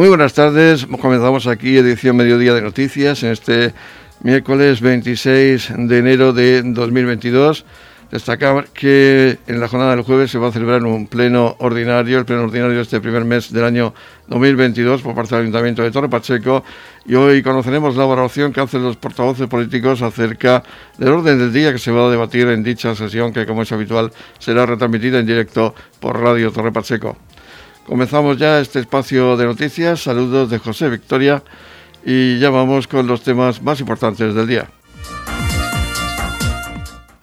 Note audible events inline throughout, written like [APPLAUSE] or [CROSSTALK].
Muy buenas tardes, comenzamos aquí edición Mediodía de Noticias en este miércoles 26 de enero de 2022. Destacar que en la jornada del jueves se va a celebrar un pleno ordinario, el pleno ordinario de este primer mes del año 2022 por parte del Ayuntamiento de Torre Pacheco y hoy conoceremos la valoración que hacen los portavoces políticos acerca del orden del día que se va a debatir en dicha sesión que como es habitual será retransmitida en directo por Radio Torre Pacheco. Comenzamos ya este espacio de noticias. Saludos de José Victoria y ya vamos con los temas más importantes del día.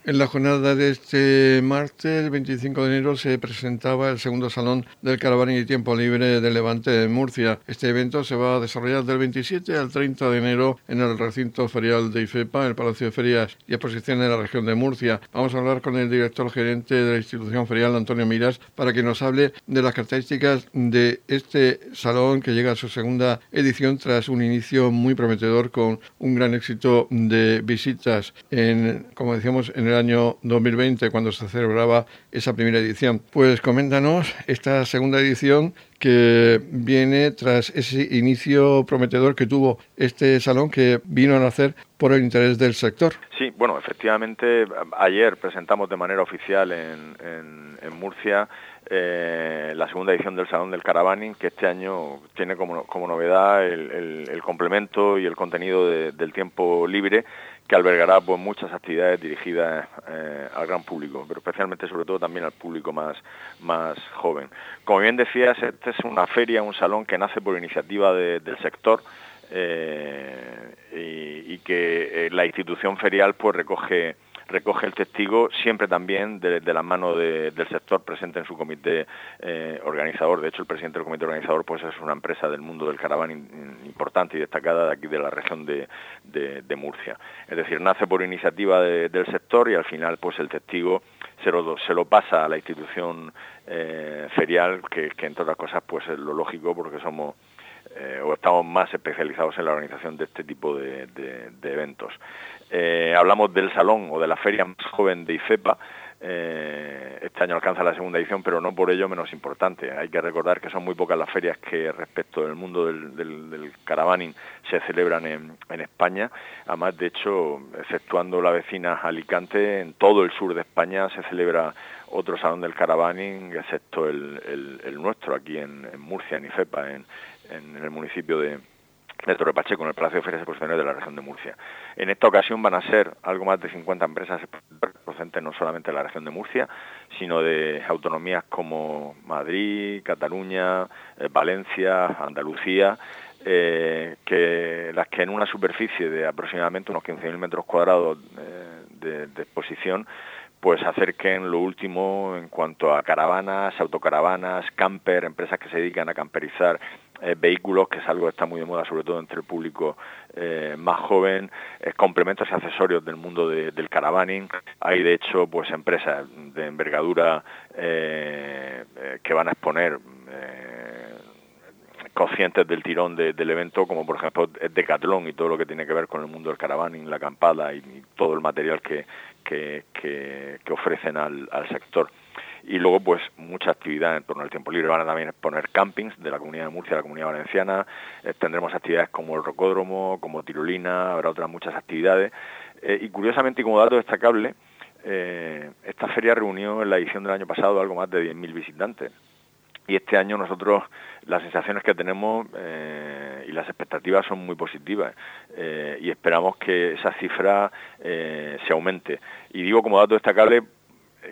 En la jornada de este martes, 25 de enero, se presentaba el segundo salón del Caravana y Tiempo Libre de Levante de Murcia. Este evento se va a desarrollar del 27 al 30 de enero en el recinto ferial de IFEPA, el Palacio de Ferias y Exposiciones de la región de Murcia. Vamos a hablar con el director gerente de la institución ferial, Antonio Miras, para que nos hable de las características de este salón que llega a su segunda edición tras un inicio muy prometedor con un gran éxito de visitas en, como decíamos, en el año 2020 cuando se celebraba esa primera edición. Pues coméntanos esta segunda edición que viene tras ese inicio prometedor que tuvo este salón que vino a nacer por el interés del sector. Sí, bueno, efectivamente, ayer presentamos de manera oficial en, en, Murcia eh, la segunda edición del Salón del Caravaning, que este año tiene como, como novedad el, el, complemento y el contenido del tiempo libre que albergará pues, muchas actividades dirigidas eh, al gran público, pero especialmente sobre todo también al público más, más joven. Como bien decías, esta es una feria, un salón que nace por iniciativa del sector eh, y, que eh, la institución ferial pues recoge recoge el testigo siempre también de, la mano del sector presente en su comité eh, organizador. De hecho, el presidente del comité organizador pues es una empresa del mundo del caraván importante y destacada de aquí de la región de, Murcia. Es decir, nace por iniciativa del sector y al final pues el testigo se lo, se lo pasa a la institución eh, ferial, que, que entre otras cosas pues es lo lógico porque somos eh, o estamos más especializados en la organización de este tipo de, eventos. Eh, hablamos del salón o de la feria más joven de IFEPA. Eh, este año alcanza la segunda edición, pero no por ello menos importante. Hay que recordar que son muy pocas las ferias que respecto del mundo del, del, caravaning se celebran en, España. Además, de hecho, exceptuando la vecina Alicante, en todo el sur de España se celebra otro salón del caravaning, excepto el, nuestro aquí en, Murcia, en IFEPA, en, en el municipio de, de Torre Pacheco, en el Palacio de Ferias Exposiciones de la región de Murcia. En esta ocasión van a ser algo más de 50 empresas procedentes no solamente de la región de Murcia, sino de autonomías como Madrid, Cataluña, eh, Valencia, Andalucía, eh, que las que en una superficie de aproximadamente unos 15.000 metros cuadrados eh, de, de exposición pues acerquen lo último en cuanto a caravanas, autocaravanas, camper, empresas que se dedican a camperizar eh, vehículos, que es algo que está muy de moda, sobre todo entre el público eh, más joven, complementos y accesorios del mundo del caravaning. Hay, de hecho, pues empresas de envergadura eh, que van a exponer conscientes del tirón del evento, como por ejemplo Decathlon y todo lo que tiene que ver con el mundo del caravaning, la acampada y, todo el material que, que, ofrecen al, sector y luego pues mucha actividad en torno al tiempo libre. Van a también exponer campings de la Comunidad de Murcia, la Comunidad Valenciana, eh, tendremos actividades como el rocódromo, como tirolina, habrá otras muchas actividades. Eh, y curiosamente y como dato destacable, eh, esta feria reunió en la edición del año pasado algo más de 10.000 visitantes. Y este año nosotros las sensaciones que tenemos eh, y las expectativas son muy positivas eh, y esperamos que esa cifra se aumente. Y digo como dato destacable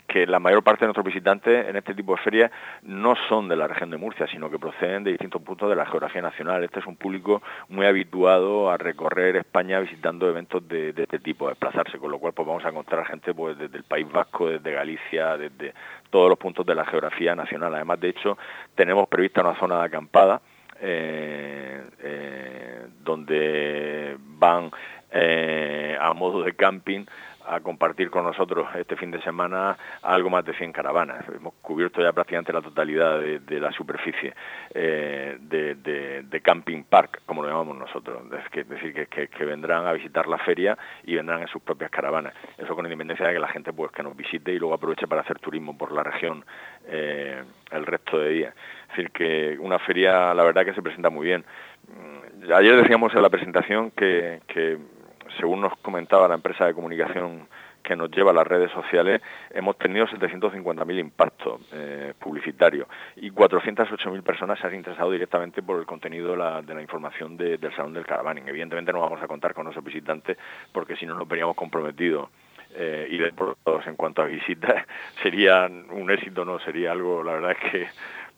que la mayor parte de nuestros visitantes en este tipo de ferias no son de la región de Murcia, sino que proceden de distintos puntos de la geografía nacional. Este es un público muy habituado a recorrer España visitando eventos de, este tipo, a desplazarse, con lo cual pues vamos a encontrar gente pues desde el País Vasco, desde Galicia, desde todos los puntos de la geografía nacional. Además, de hecho, tenemos prevista una zona de acampada eh, eh, donde van eh, a modo de camping a compartir con nosotros este fin de semana algo más de 100 caravanas. Hemos cubierto ya prácticamente la totalidad de, la superficie eh, de, Camping Park, como lo llamamos nosotros. Es, decir, que, vendrán a visitar la feria y vendrán en sus propias caravanas. Eso con independencia de que la gente pues que nos visite y luego aproveche para hacer turismo por la región eh, el resto de días. Es decir, que una feria, la verdad que se presenta muy bien. Mm, ayer decíamos en la presentación que según nos comentaba la empresa de comunicación que nos lleva a las redes sociales, hemos tenido 750.000 impactos eh, publicitarios y 408.000 personas se han interesado directamente por el contenido de la, información del Salón del Caravaning. Evidentemente no vamos a contar con nuestros visitantes porque si no nos veríamos comprometidos eh, y todos en cuanto a visitas [LAUGHS] sería un éxito, no sería algo, la verdad es que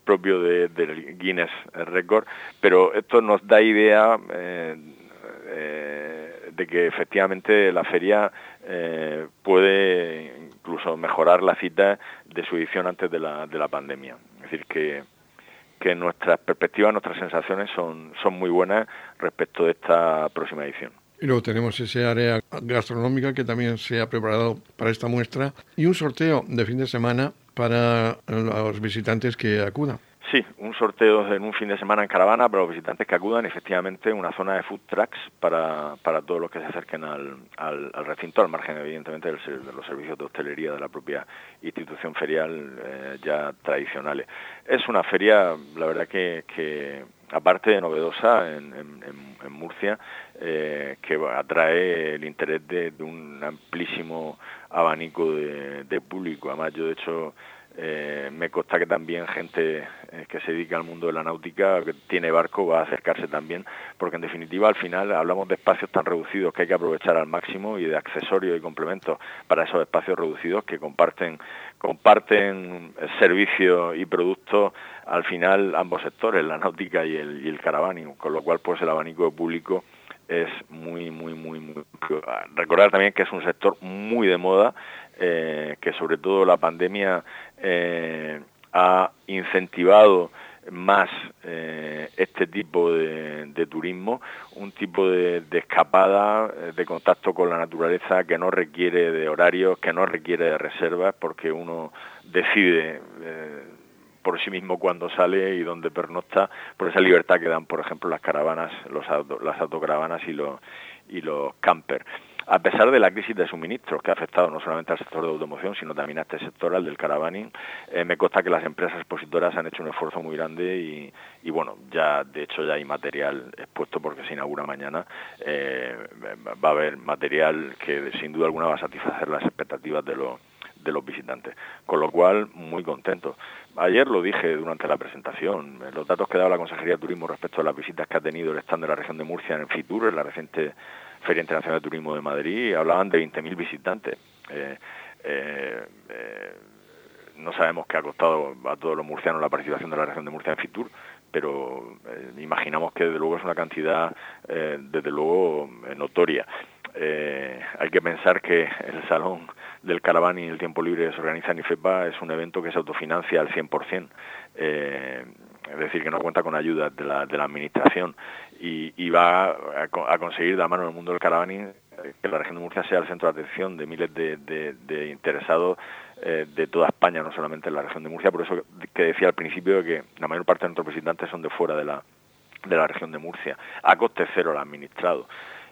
propio del Guinness Record, pero esto nos da idea eh, eh, de que efectivamente la feria eh, puede incluso mejorar la cita de su edición antes de la, de la pandemia. Es decir, que, que nuestras perspectivas, nuestras sensaciones son, son muy buenas respecto de esta próxima edición. Y luego tenemos ese área gastronómica que también se ha preparado para esta muestra y un sorteo de fin de semana para los visitantes que acudan. Sí, un sorteo en un fin de semana en caravana para los visitantes que acudan, efectivamente una zona de food trucks para, para todos los que se acerquen al, al, recinto, al margen evidentemente de los servicios de hostelería de la propia institución ferial eh, ya tradicionales. Es una feria, la verdad que, que aparte de novedosa en, Murcia, eh, que atrae el interés de, un amplísimo abanico de público. Además, yo de hecho eh, me consta que también gente eh, que se dedica al mundo de la náutica, que tiene barco, va a acercarse también, porque en definitiva al final hablamos de espacios tan reducidos que hay que aprovechar al máximo y de accesorios y complementos para esos espacios reducidos que comparten, comparten servicios y productos al final ambos sectores, la náutica y el, y el caravaning, con lo cual pues el abanico público es muy, muy, muy, muy... Recordar también que es un sector muy de moda, eh, que sobre todo la pandemia eh, ha incentivado más eh, este tipo de, turismo, un tipo de, escapada, de contacto con la naturaleza que no requiere de horarios, que no requiere de reservas, porque uno decide por sí mismo cuando sale y dónde pernocta, por esa libertad que dan, por ejemplo, las caravanas, los las autocaravanas y los, y los campers a pesar de la crisis de suministros que ha afectado no solamente al sector de automoción, sino también a este sector, al del caravaning, eh, me consta que las empresas expositoras han hecho un esfuerzo muy grande y, bueno, ya de hecho ya hay material expuesto porque se inaugura mañana, eh, va a haber material que sin duda alguna va a satisfacer las expectativas de los de los visitantes. Con lo cual, muy contento. Ayer lo dije durante la presentación, los datos que daba la Consejería de Turismo respecto a las visitas que ha tenido el stand de la región de Murcia en el FITUR, en la reciente Feria Internacional de Turismo de Madrid, hablaban de 20.000 visitantes. Eh, eh, eh, no sabemos qué ha costado a todos los murcianos la participación de la región de Murcia en FITUR, pero imaginamos que desde luego es una cantidad, desde luego, notoria. hay que pensar que el Salón del Caraván y el Tiempo Libre se organiza en IFEPA es un evento que se autofinancia al 100% es decir, que no cuenta con ayuda de la, de la administración y, va a, conseguir de la mano del mundo del caravaning eh, que la región de Murcia sea el centro de atención de miles de, interesados eh, de toda España, no solamente en la región de Murcia. Por eso que decía al principio que la mayor parte de nuestros visitantes son de fuera de la, de la región de Murcia, a coste cero el administrado.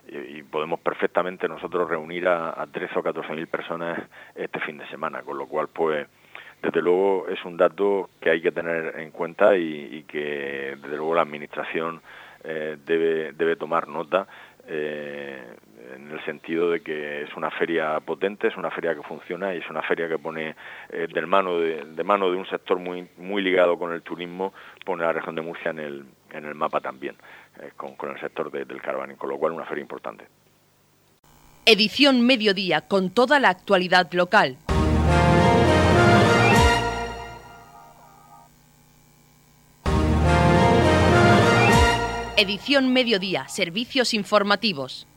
Y, podemos perfectamente nosotros reunir a, a 13 o 14 mil personas este fin de semana, con lo cual pues desde luego es un dato que hay que tener en cuenta y, que desde luego la administración eh, debe, debe tomar nota eh, en el sentido de que es una feria potente, es una feria que funciona y es una feria que pone eh, de, mano de, mano de un sector muy, muy ligado con el turismo, pone a la región de Murcia en el, en el mapa también, con, con, el sector del caravaning, con lo cual una feria importante. Edición Mediodía con toda la actualidad local. Edición Mediodía, Servicios Informativos.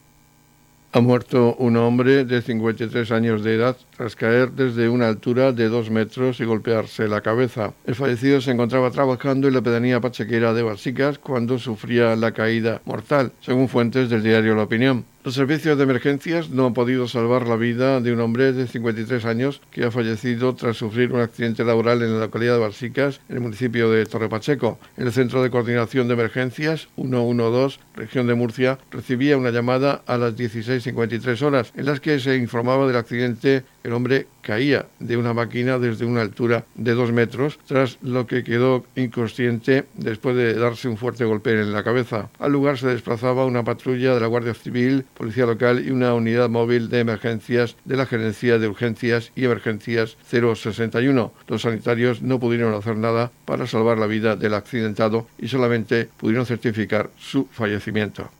Ha muerto un hombre de 53 años de edad tras caer desde una altura de dos metros y golpearse la cabeza. El fallecido se encontraba trabajando en la pedanía pachequera de Basicas cuando sufría la caída mortal, según fuentes del diario La Opinión. Los servicios de emergencias no han podido salvar la vida de un hombre de 53 años que ha fallecido tras sufrir un accidente laboral en la localidad de Barsicas, en el municipio de Torre Pacheco. El Centro de Coordinación de Emergencias 112, región de Murcia, recibía una llamada a las 16.53 horas en las que se informaba del accidente. El hombre caía de una máquina desde una altura de dos metros, tras lo que quedó inconsciente después de darse un fuerte golpe en la cabeza. Al lugar se desplazaba una patrulla de la Guardia Civil Policía Local y una unidad móvil de emergencias de la Gerencia de Urgencias y Emergencias 061. Los sanitarios no pudieron hacer nada para salvar la vida del accidentado y solamente pudieron certificar su fallecimiento.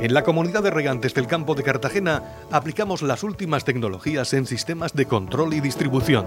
En la comunidad de regantes del campo de Cartagena aplicamos las últimas tecnologías en sistemas de control y distribución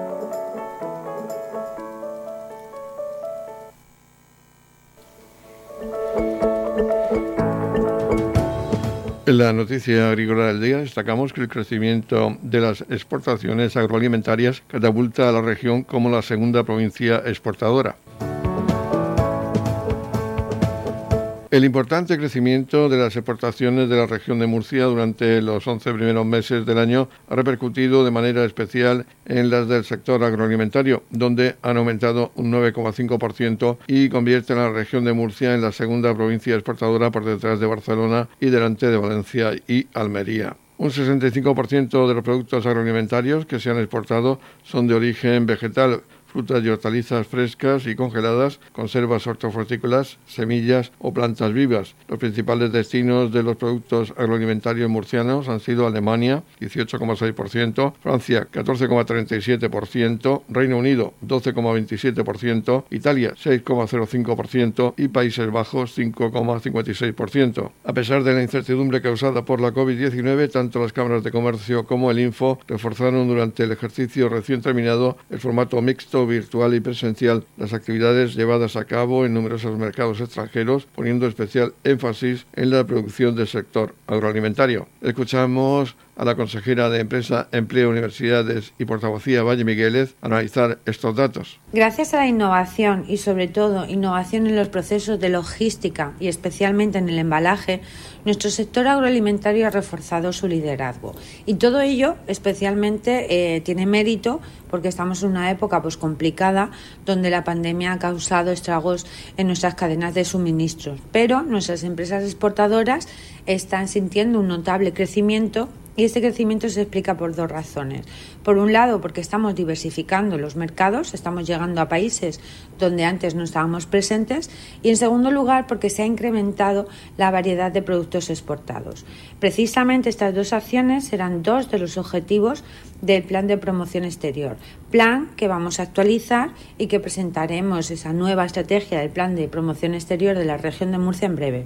En la noticia agrícola del día destacamos que el crecimiento de las exportaciones agroalimentarias catapulta a la región como la segunda provincia exportadora. El importante crecimiento de las exportaciones de la región de Murcia durante los 11 primeros meses del año ha repercutido de manera especial en las del sector agroalimentario, donde han aumentado un 9,5% y convierte a la región de Murcia en la segunda provincia exportadora por detrás de Barcelona y delante de Valencia y Almería. Un 65% de los productos agroalimentarios que se han exportado son de origen vegetal, frutas y hortalizas frescas y congeladas, conservas hortofrutícolas, semillas o plantas vivas. Los principales destinos de los productos agroalimentarios murcianos han sido Alemania, 18,6%, Francia, 14,37%, Reino Unido, 12,27%, Italia, 6,05% y Países Bajos, 5,56%. A pesar de la incertidumbre causada por la COVID-19, tanto las cámaras de comercio como el Info reforzaron durante el ejercicio recién terminado el formato mixto virtual y presencial las actividades llevadas a cabo en numerosos mercados extranjeros, poniendo especial énfasis en la producción del sector agroalimentario. Escuchamos a la consejera de Empresa, Empleo, Universidades y Portavocía Valle Migueles analizar estos datos. Gracias a la innovación y sobre todo innovación en los procesos de logística y especialmente en el embalaje, nuestro sector agroalimentario ha reforzado su liderazgo. Y todo ello especialmente eh, tiene mérito porque estamos en una época pues, complicada donde la pandemia ha causado estragos en nuestras cadenas de suministros. Pero nuestras empresas exportadoras están sintiendo un notable crecimiento y este crecimiento se explica por dos razones. Por un lado, porque estamos diversificando los mercados, estamos llegando a países donde antes no estábamos presentes. Y en segundo lugar, porque se ha incrementado la variedad de productos exportados. Precisamente estas dos acciones serán dos de los objetivos del plan de promoción exterior. Plan que vamos a actualizar y que presentaremos esa nueva estrategia del plan de promoción exterior de la región de Murcia en breve.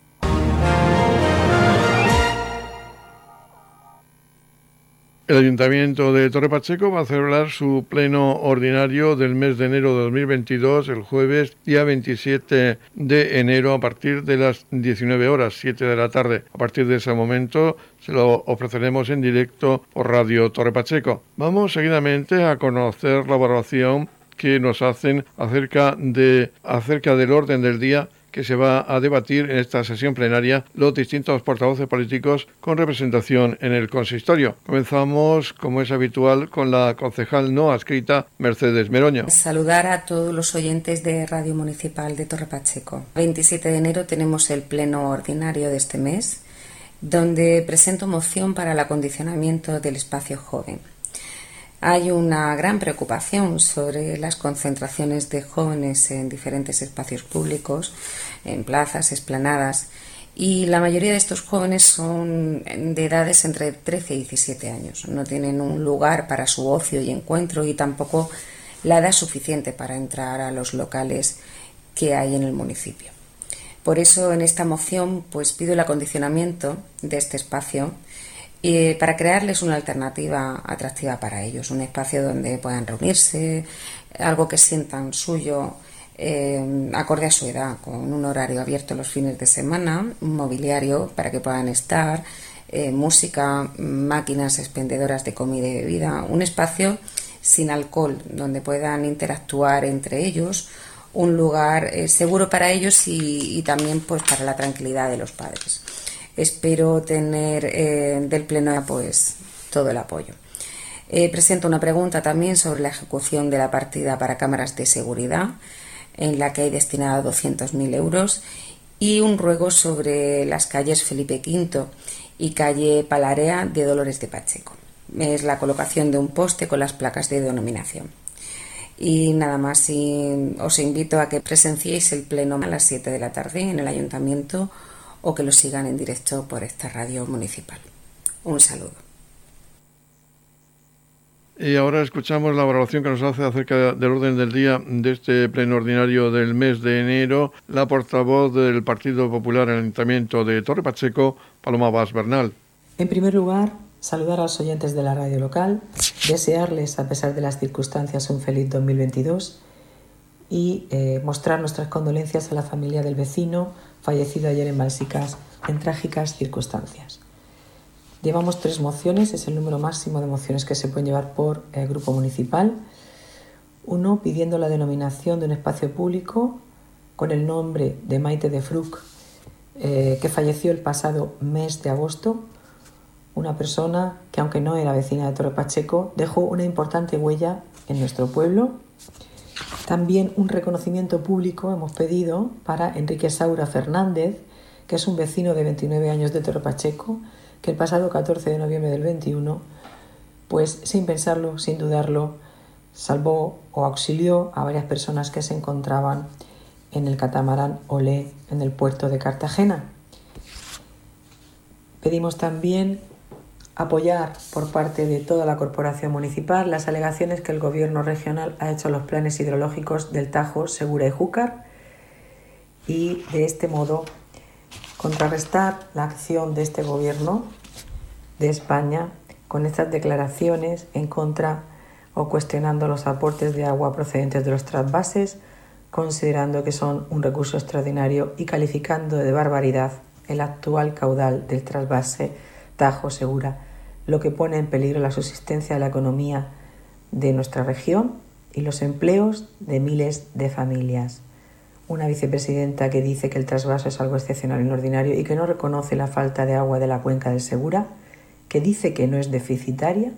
El Ayuntamiento de Torre Pacheco va a celebrar su pleno ordinario del mes de enero de 2022 el jueves día 27 de enero a partir de las 19 horas, 7 de la tarde. A partir de ese momento se lo ofreceremos en directo por Radio Torre Pacheco. Vamos seguidamente a conocer la evaluación que nos hacen acerca de acerca del orden del día que se va a debatir en esta sesión plenaria los distintos portavoces políticos con representación en el consistorio. Comenzamos, como es habitual, con la concejal no adscrita Mercedes Meroño. Saludar a todos los oyentes de Radio Municipal de Torre Pacheco. 27 de enero tenemos el pleno ordinario de este mes, donde presento moción para el acondicionamiento del espacio joven. Hay una gran preocupación sobre las concentraciones de jóvenes en diferentes espacios públicos, en plazas, esplanadas, y la mayoría de estos jóvenes son de edades entre 13 y 17 años. No tienen un lugar para su ocio y encuentro y tampoco la edad suficiente para entrar a los locales que hay en el municipio. Por eso en esta moción pues pido el acondicionamiento de este espacio y para crearles una alternativa atractiva para ellos, un espacio donde puedan reunirse, algo que sientan suyo, eh, acorde a su edad, con un horario abierto los fines de semana, un mobiliario para que puedan estar, eh, música, máquinas expendedoras de comida y bebida, un espacio sin alcohol donde puedan interactuar entre ellos, un lugar eh, seguro para ellos y, y también pues para la tranquilidad de los padres espero tener eh, del Pleno pues todo el apoyo. Eh, presento una pregunta también sobre la ejecución de la partida para cámaras de seguridad, en la que hay destinada 200.000 euros, y un ruego sobre las calles Felipe V y calle Palarea de Dolores de Pacheco. Es la colocación de un poste con las placas de denominación. Y nada más, os invito a que presenciéis el pleno a las 7 de la tarde en el ayuntamiento o que lo sigan en directo por esta radio municipal. Un saludo. Y ahora escuchamos la valoración que nos hace acerca del orden del día de este pleno ordinario del mes de enero la portavoz del Partido Popular en el Ayuntamiento de Torre Pacheco, Paloma Vaz Bernal. En primer lugar, saludar a los oyentes de la radio local, desearles, a pesar de las circunstancias, un feliz 2022 y eh, mostrar nuestras condolencias a la familia del vecino, fallecido ayer en Balsicas en trágicas circunstancias. Llevamos tres mociones, es el número máximo de mociones que se pueden llevar por el grupo municipal. Uno pidiendo la denominación de un espacio público con el nombre de Maite de Fruc, eh, que falleció el pasado mes de agosto. Una persona que, aunque no era vecina de Torre Pacheco, dejó una importante huella en nuestro pueblo también un reconocimiento público hemos pedido para Enrique Saura Fernández, que es un vecino de 29 años de Torre Pacheco, que el pasado 14 de noviembre del 21, pues sin pensarlo, sin dudarlo, salvó o auxilió a varias personas que se encontraban en el catamarán Olé en el puerto de Cartagena. Pedimos también apoyar por parte de toda la corporación municipal las alegaciones que el gobierno regional ha hecho a los planes hidrológicos del Tajo, Segura y Júcar y de este modo contrarrestar la acción de este gobierno de España con estas declaraciones en contra o cuestionando los aportes de agua procedentes de los trasvases, considerando que son un recurso extraordinario y calificando de barbaridad el actual caudal del trasvase Tajo Segura lo que pone en peligro la subsistencia de la economía de nuestra región y los empleos de miles de familias. Una vicepresidenta que dice que el trasvaso es algo excepcional y ordinario y que no reconoce la falta de agua de la cuenca del Segura, que dice que no es deficitaria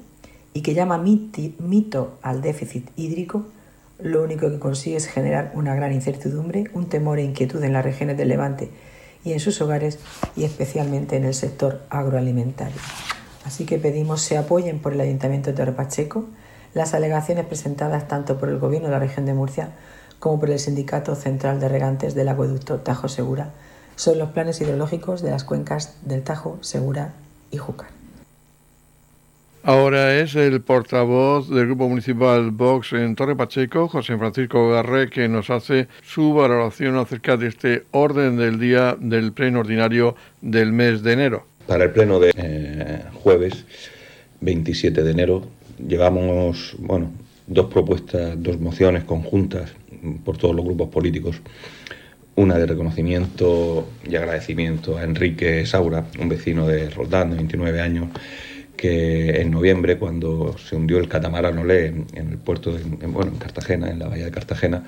y que llama mito al déficit hídrico, lo único que consigue es generar una gran incertidumbre, un temor e inquietud en las regiones del Levante y en sus hogares y especialmente en el sector agroalimentario. Así que pedimos se apoyen por el Ayuntamiento de Torre Pacheco las alegaciones presentadas tanto por el Gobierno de la región de Murcia como por el Sindicato Central de Regantes del Acueducto Tajo Segura sobre los planes hidrológicos de las cuencas del Tajo, Segura y Júcar. Ahora es el portavoz del Grupo Municipal Vox en Torre Pacheco, José Francisco Garré, que nos hace su valoración acerca de este orden del día del pleno ordinario del mes de enero. Para el pleno de eh, jueves 27 de enero llevamos bueno, dos propuestas, dos mociones conjuntas por todos los grupos políticos. Una de reconocimiento y agradecimiento a Enrique Saura, un vecino de Roldán de 29 años, que en noviembre, cuando se hundió el catamarán Olé en, el puerto de bueno, en Cartagena, en la bahía de Cartagena,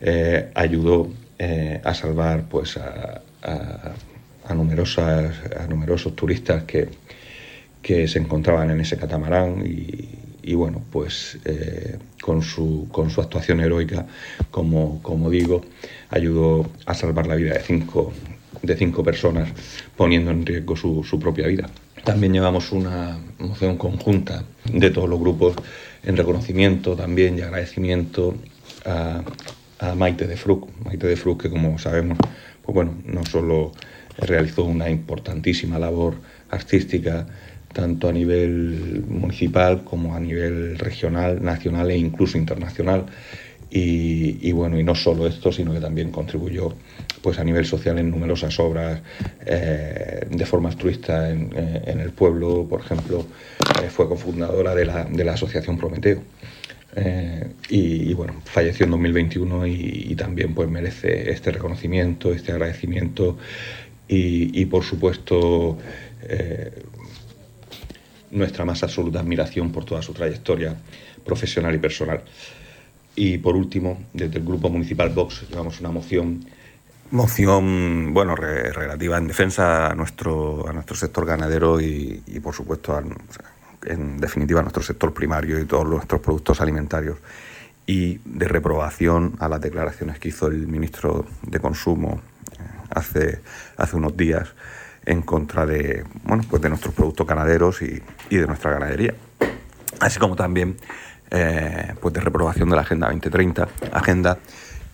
eh, ayudó eh, a salvar pues, a a, numerosas, a numerosos turistas que, que se encontraban en ese catamarán y, bueno, pues eh, con, su, con su actuación heroica, como, como digo, ayudó a salvar la vida de cinco, de cinco personas, poniendo en riesgo su, su propia vida. También llevamos una moción conjunta de todos los grupos en reconocimiento también y agradecimiento a, Maite de Fruc. Maite de Fruc, que como sabemos, pues bueno, no solo realizó una importantísima labor artística, tanto a nivel municipal como a nivel regional, nacional e incluso internacional. Y, bueno, y no solo esto, sino que también contribuyó pues a nivel social en numerosas obras eh, de forma altruista en, eh, el pueblo, por ejemplo, eh, fue cofundadora de la, de la Asociación Prometeo. y, bueno, falleció en 2021 y, también pues merece este reconocimiento, este agradecimiento y, por supuesto nuestra más absoluta admiración por toda su trayectoria profesional y personal. Y por último, desde el Grupo Municipal Vox llevamos una moción moción bueno relativa en defensa a nuestro a nuestro sector ganadero y, por supuesto en definitiva a nuestro sector primario y todos nuestros productos alimentarios. Y de reprobación a las declaraciones que hizo el ministro de consumo eh, hace hace unos días en contra de bueno pues de nuestros productos ganaderos y, y de nuestra ganadería. Así como también eh, pues de reprobación de la Agenda 2030, agenda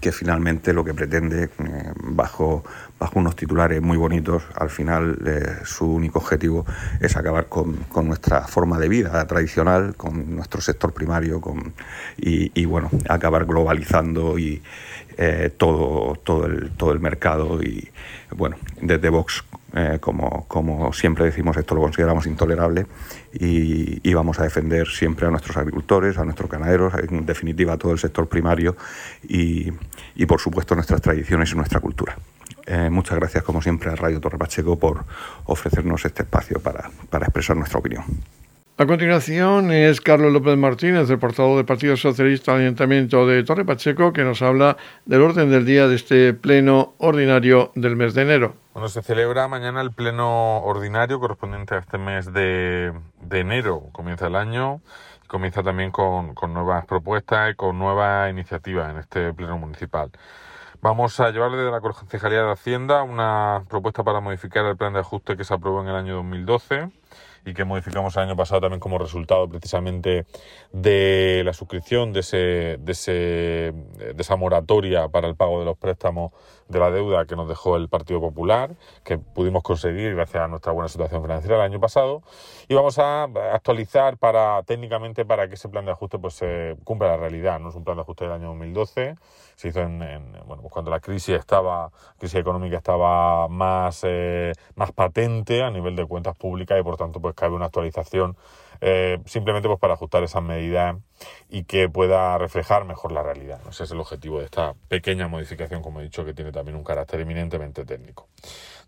que finalmente lo que pretende, eh, bajo, bajo unos titulares muy bonitos, al final eh, su único objetivo es acabar con, nuestra forma de vida tradicional, con nuestro sector primario con, y, bueno, acabar globalizando y todo, todo, el, todo el mercado y bueno, desde Vox como, como, siempre decimos, esto lo consideramos intolerable y, vamos a defender siempre a nuestros agricultores, a nuestros ganaderos, en definitiva a todo el sector primario y, por supuesto nuestras tradiciones y nuestra cultura. Eh, muchas gracias, como siempre, a Radio Torre Pacheco por ofrecernos este espacio para, para expresar nuestra opinión. A continuación es Carlos López Martínez, el portavoz del Partido Socialista del Ayuntamiento de Torre Pacheco, que nos habla del orden del día de este pleno ordinario del mes de enero. Bueno, se celebra mañana el pleno ordinario correspondiente a este mes de, enero. Comienza el año y comienza también con, con nuevas propuestas y con nuevas iniciativas en este pleno municipal. Vamos a llevar desde la Concejalía de Hacienda una propuesta para modificar el plan de ajuste que se aprobó en el año 2012 y que modificamos el año pasado también como resultado precisamente de la suscripción de, ese, de, ese, de esa moratoria para el pago de los préstamos de la deuda que nos dejó el Partido Popular, que pudimos conseguir gracias a nuestra buena situación financiera el año pasado, y vamos a actualizar para técnicamente para que ese plan de ajuste pues se cumpla la realidad. No es un plan de ajuste del año 2012, se hizo en, bueno pues cuando la crisis estaba, crisis económica estaba más eh, más patente a nivel de cuentas públicas y por tanto pues cabe una actualización eh, simplemente pues para ajustar esas medidas y que pueda reflejar mejor la realidad. Ese es el objetivo de esta pequeña modificación, como he dicho, que tiene también un carácter eminentemente técnico.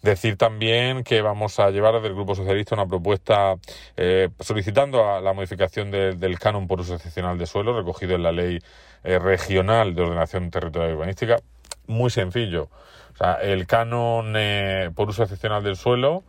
Decir también que vamos a llevar desde el Grupo Socialista una propuesta eh, solicitando la modificación del canon por uso excepcional de suelo recogido en la Ley eh, Regional de Ordenación Territorial Urbanística. Muy sencillo. O sea, el canon por uso excepcional del suelo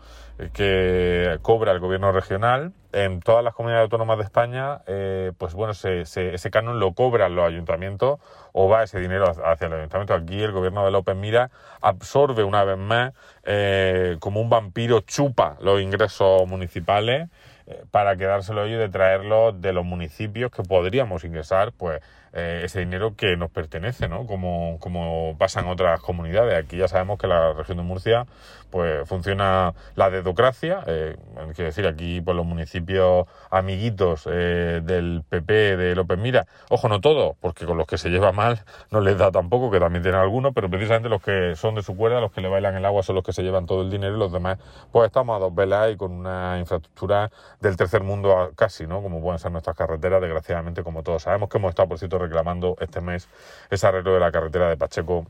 que cobra el gobierno regional. En todas las comunidades autónomas de España, eh, pues bueno, ese canon lo cobran los ayuntamientos o va ese dinero hacia el ayuntamiento. Aquí el gobierno de López Mira absorbe una vez más, eh, como un vampiro, chupa los ingresos municipales eh, para quedárselo ellos de traerlo de los municipios que podríamos ingresar, pues eh, ese dinero que nos pertenece, ¿no? Como, como pasa en otras comunidades. Aquí ya sabemos que la región de Murcia pues funciona la dedocracia, eh, quiero decir, aquí pues, los municipios amiguitos eh, del PP de López Mira, ojo, no todos, porque con los que se lleva mal no les da tampoco, que también tienen algunos, pero precisamente los que son de su cuerda, los que le bailan el agua son los que se llevan todo el dinero y los demás, pues estamos a dos velas y con una infraestructura del tercer mundo casi, ¿no? Como pueden ser nuestras carreteras, desgraciadamente, como todos sabemos que hemos estado, por cierto, reclamando este mes ese arreglo de la carretera de Pacheco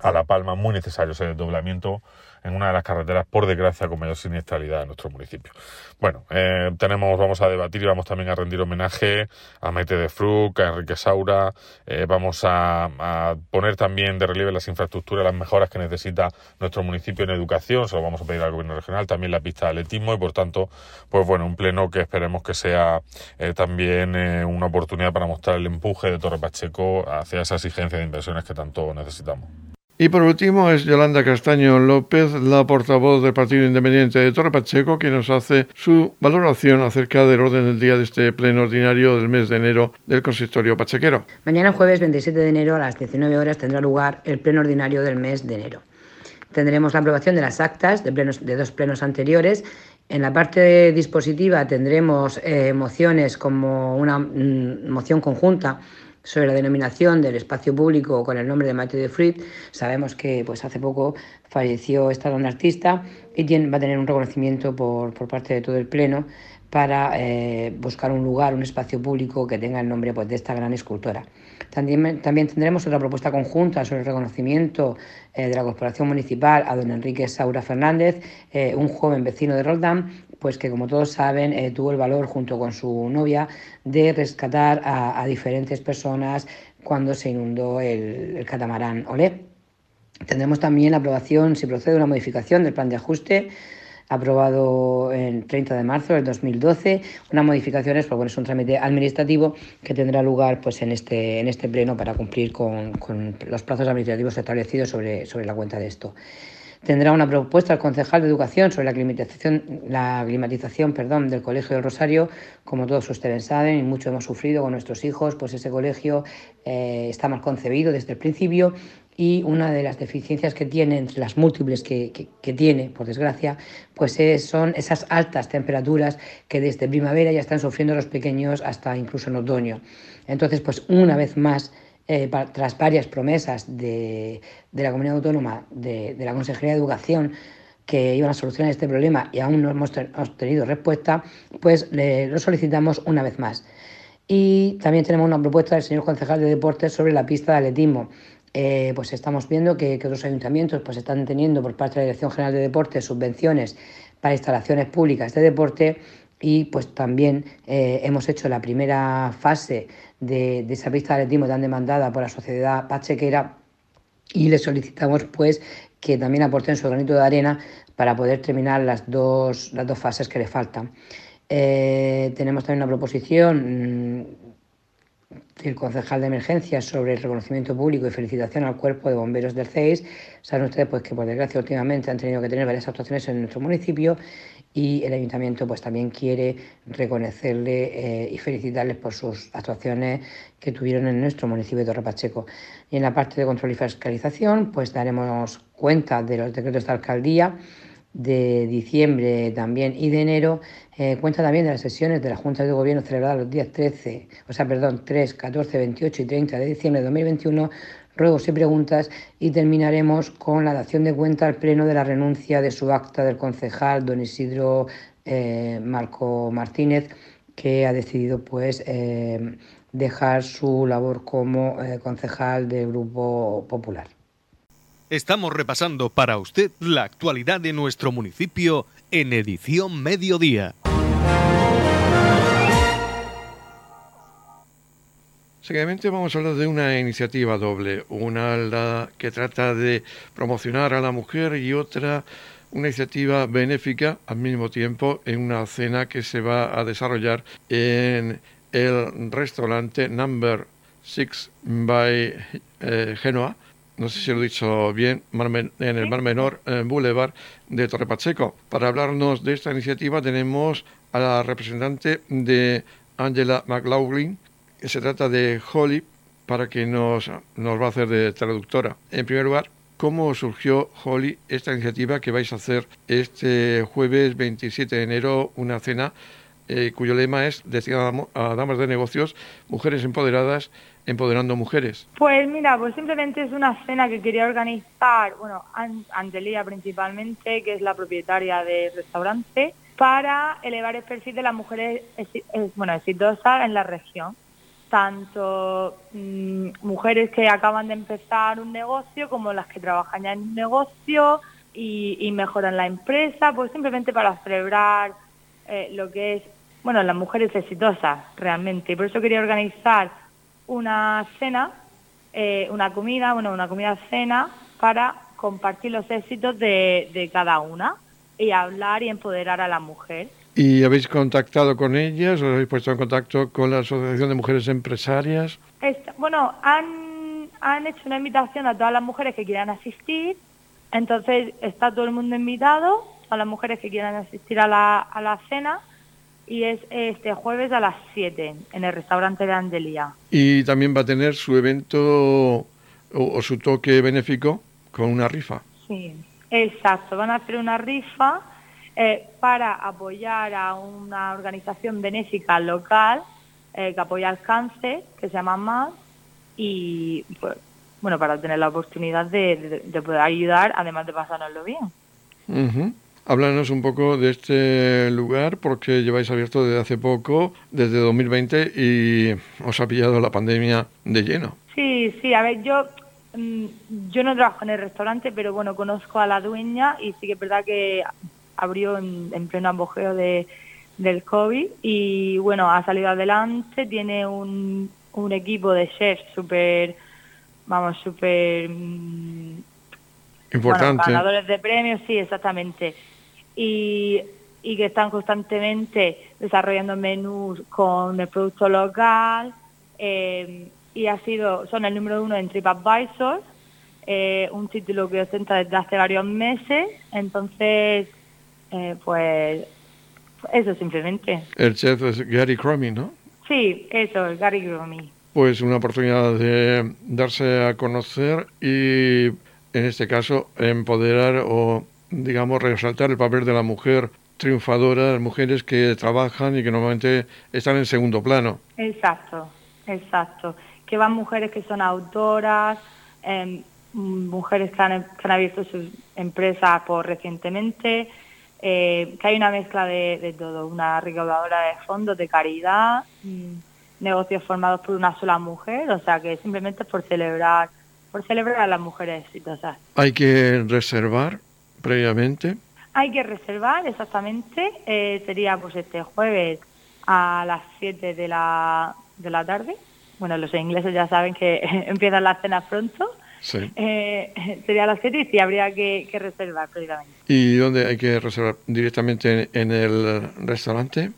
a La Palma, muy necesario ese desdoblamiento en una de las carreteras, por desgracia, con mayor siniestralidad en nuestro municipio. Bueno, eh, tenemos, vamos a debatir y vamos también a rendir homenaje a Maite de Fruc, a Enrique Saura, eh, vamos a, poner también de relieve las infraestructuras, las mejoras que necesita nuestro municipio en educación, se lo vamos a pedir al gobierno regional, también la pista de atletismo y por tanto, pues bueno, un pleno que esperemos que sea eh, también una oportunidad para mostrar el empuje de Torre Pacheco hacia esa exigencia de inversiones que tanto necesitamos. Y por último es Yolanda Castaño López, la portavoz del Partido Independiente de Torre Pacheco, que nos hace su valoración acerca del orden del día de este pleno ordinario del mes de enero del consistorio pachequero. Mañana jueves 27 de enero a las 19 horas tendrá lugar el pleno ordinario del mes de enero. Tendremos la aprobación de las actas de, plenos, de dos plenos anteriores. En la parte dispositiva tendremos eh, mociones como una mm, moción conjunta sobre la denominación del espacio público con el nombre de Mateo de Fruit. Sabemos que pues, hace poco falleció esta gran artista y va a tener un reconocimiento por, por parte de todo el Pleno para eh, buscar un lugar, un espacio público que tenga el nombre pues, de esta gran escultora. También, también tendremos otra propuesta conjunta sobre el reconocimiento eh, de la Corporación Municipal a don Enrique Saura Fernández, eh, un joven vecino de Roldán, pues que como todos saben eh, tuvo el valor junto con su novia de rescatar a, diferentes personas cuando se inundó el, catamarán Olé. Tendremos también la aprobación, si procede, una modificación del plan de ajuste aprobado el 30 de marzo del 2012, unas modificaciones, es un trámite administrativo que tendrá lugar pues, en, este, en este pleno para cumplir con, con los plazos administrativos establecidos sobre, sobre la cuenta de esto tendrá una propuesta el concejal de Educación sobre la climatización, la climatización perdón, del Colegio del Rosario. Como todos ustedes saben, y mucho hemos sufrido con nuestros hijos, pues ese colegio eh, está mal concebido desde el principio y una de las deficiencias que tiene, entre las múltiples que, tiene, por desgracia, pues son esas altas temperaturas que desde primavera ya están sufriendo los pequeños hasta incluso en otoño. Entonces, pues una vez más, eh, tras varias promesas de, la comunidad autónoma, de, la Consejería de Educación, que iban a solucionar este problema y aún no hemos, tenido respuesta, pues lo solicitamos una vez más. Y también tenemos una propuesta del señor concejal de deportes sobre la pista de atletismo. Eh, pues estamos viendo que, otros ayuntamientos pues están teniendo por parte de la Dirección General de Deportes subvenciones para instalaciones públicas de deporte y pues también eh, hemos hecho la primera fase de, esa pista de atletismo tan demandada por la sociedad pachequera y le solicitamos pues que también aporten su granito de arena para poder terminar las dos, las dos fases que le faltan. Eh, tenemos también una proposición del concejal de emergencias sobre el reconocimiento público y felicitación al cuerpo de bomberos del CEIS. Saben ustedes pues, que por desgracia últimamente han tenido que tener varias actuaciones en nuestro municipio y el ayuntamiento pues también quiere reconocerle eh, y felicitarles por sus actuaciones que tuvieron en nuestro municipio de Torre Pacheco. Y en la parte de control y fiscalización pues daremos cuenta de los decretos de alcaldía de diciembre también y de enero, eh, cuenta también de las sesiones de la Junta de Gobierno celebradas los días 13, o sea, perdón, 3, 14, 28 y 30 de diciembre de 2021, ruegos y preguntas y terminaremos con la dación de cuenta al Pleno de la renuncia de su acta del concejal don Isidro eh, Marco Martínez, que ha decidido pues eh, dejar su labor como concejal del Grupo Popular. Estamos repasando para usted la actualidad de nuestro municipio en edición mediodía. Seguidamente vamos a hablar de una iniciativa doble, una que trata de promocionar a la mujer y otra una iniciativa benéfica al mismo tiempo en una cena que se va a desarrollar en el restaurante Number 6 by eh, Genoa, no sé si lo he dicho bien, en el Mar Menor Boulevard de Torre Pacheco. Para hablarnos de esta iniciativa tenemos a la representante de Angela McLaughlin, se trata de Holly, para que nos, nos va a hacer de traductora. En primer lugar, ¿cómo surgió, Holly, esta iniciativa que vais a hacer este jueves 27 de enero, una cena eh, cuyo lema es decir a damas de negocios, mujeres empoderadas, empoderando mujeres? Pues mira, pues simplemente es una cena que quería organizar, bueno, Angelía principalmente, que es la propietaria del restaurante, para elevar el perfil de las mujeres bueno, exitosas en la región tanto mm, mujeres que acaban de empezar un negocio como las que trabajan ya en un negocio y, mejoran la empresa, pues simplemente para celebrar eh, lo que es, bueno, las mujeres exitosas realmente. Por eso quería organizar una cena, eh, una comida, bueno, una comida cena para compartir los éxitos de cada una y hablar y empoderar a la mujer. ¿Y habéis contactado con ellas o habéis puesto en contacto con la Asociación de Mujeres Empresarias? bueno, han, han hecho una invitación a todas las mujeres que quieran asistir. Entonces está todo el mundo invitado, a las mujeres que quieran asistir a la, a la cena. Y es este jueves a las 7 en el restaurante de Andelía. Y también va a tener su evento o, o su toque benéfico con una rifa. Sí, exacto. Van a hacer una rifa eh, para apoyar a una organización benéfica local eh, que apoya el cáncer, que se llama MAS, y pues, bueno, para tener la oportunidad de, de, poder ayudar, además de pasárnoslo bien. Uh Háblanos un poco de este lugar porque lleváis abierto desde hace poco, desde 2020, y os ha pillado la pandemia de lleno. Sí, sí, a ver, yo mm, yo no trabajo en el restaurante, pero bueno, conozco a la dueña y sí que es verdad que abrió en, en pleno apogeo de, del COVID y bueno, ha salido adelante, tiene un, un equipo de chefs súper, vamos, súper... Mm, Importante. ganadores de premios, sí, exactamente. Y, y que están constantemente desarrollando menús con el producto local eh, y ha sido, son el número uno en TripAdvisor, eh, un título que ostenta desde hace varios meses, entonces, eh, pues, eso simplemente. El chef es Gary Cromie, ¿no? Sí, eso, Gary Cromie. Pues una oportunidad de darse a conocer y, en este caso, empoderar o, digamos, resaltar el papel de la mujer triunfadora, las mujeres que trabajan y que normalmente están en segundo plano. Exacto, exacto. Que van mujeres que son autoras, eh, mujeres que han, que han abierto sus empresas por recientemente, eh, que hay una mezcla de, de, todo, una recaudadora de fondos de caridad, negocios formados por una sola mujer, o sea que simplemente por celebrar, por celebrar a las mujeres exitosas. Hay que reservar previamente. Hay que reservar, exactamente, eh, sería pues este jueves a las 7 de la, de la tarde. Bueno, los ingleses ya saben que [LAUGHS] empiezan las cenas pronto. Sí. Eh, sería a las 7 y sí habría que, que reservar previamente. ¿Y dónde hay que reservar? ¿Directamente en, en el restaurante?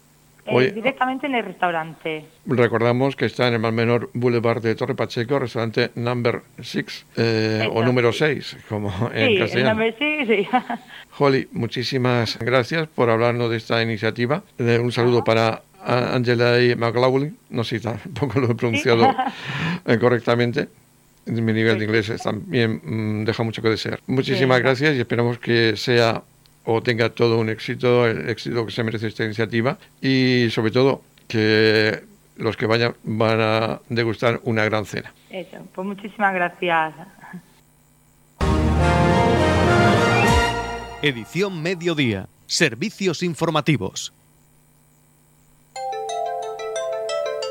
Eh, directamente en el restaurante. Recordamos que está en el Mar Menor Boulevard de Torre Pacheco, restaurante number 6 eh, o número 6, como en sí, castellano. El number six, sí. [LAUGHS] Holly, muchísimas gracias por hablarnos de esta iniciativa. Eh, un saludo para Angela y McLaughlin, no sé si tampoco lo he pronunciado [LAUGHS] eh, correctamente. Mi nivel sí. de inglés también mmm, deja mucho que desear. Muchísimas sí. gracias y esperamos que sea o tenga todo un éxito, el éxito que se merece esta iniciativa y sobre todo que los que vayan van a degustar una gran cena. Eso, pues muchísimas gracias. Edición Mediodía. Servicios informativos.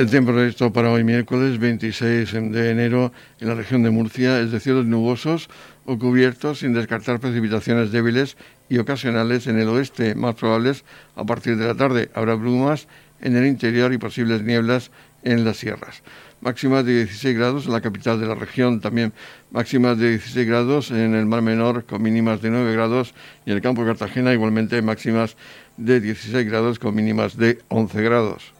El tiempo previsto para hoy miércoles 26 de enero en la región de Murcia es de cielos nubosos o cubiertos sin descartar precipitaciones débiles y ocasionales en el oeste, más probables a partir de la tarde. Habrá brumas en el interior y posibles nieblas en las sierras. Máximas de 16 grados en la capital de la región, también máximas de 16 grados en el Mar Menor con mínimas de 9 grados y en el campo de Cartagena igualmente máximas de 16 grados con mínimas de 11 grados.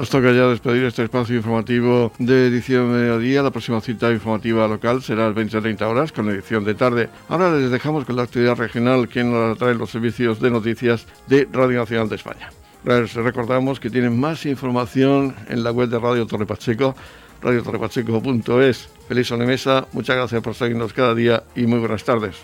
Nos toca ya despedir este espacio informativo de edición de mediodía. La próxima cita informativa local será a las 20-30 horas con edición de tarde. Ahora les dejamos con la actividad regional que nos trae los servicios de noticias de Radio Nacional de España. Les recordamos que tienen más información en la web de Radio Torre Pacheco radiotorrepacheco.es. Feliz mesa, muchas gracias por seguirnos cada día y muy buenas tardes.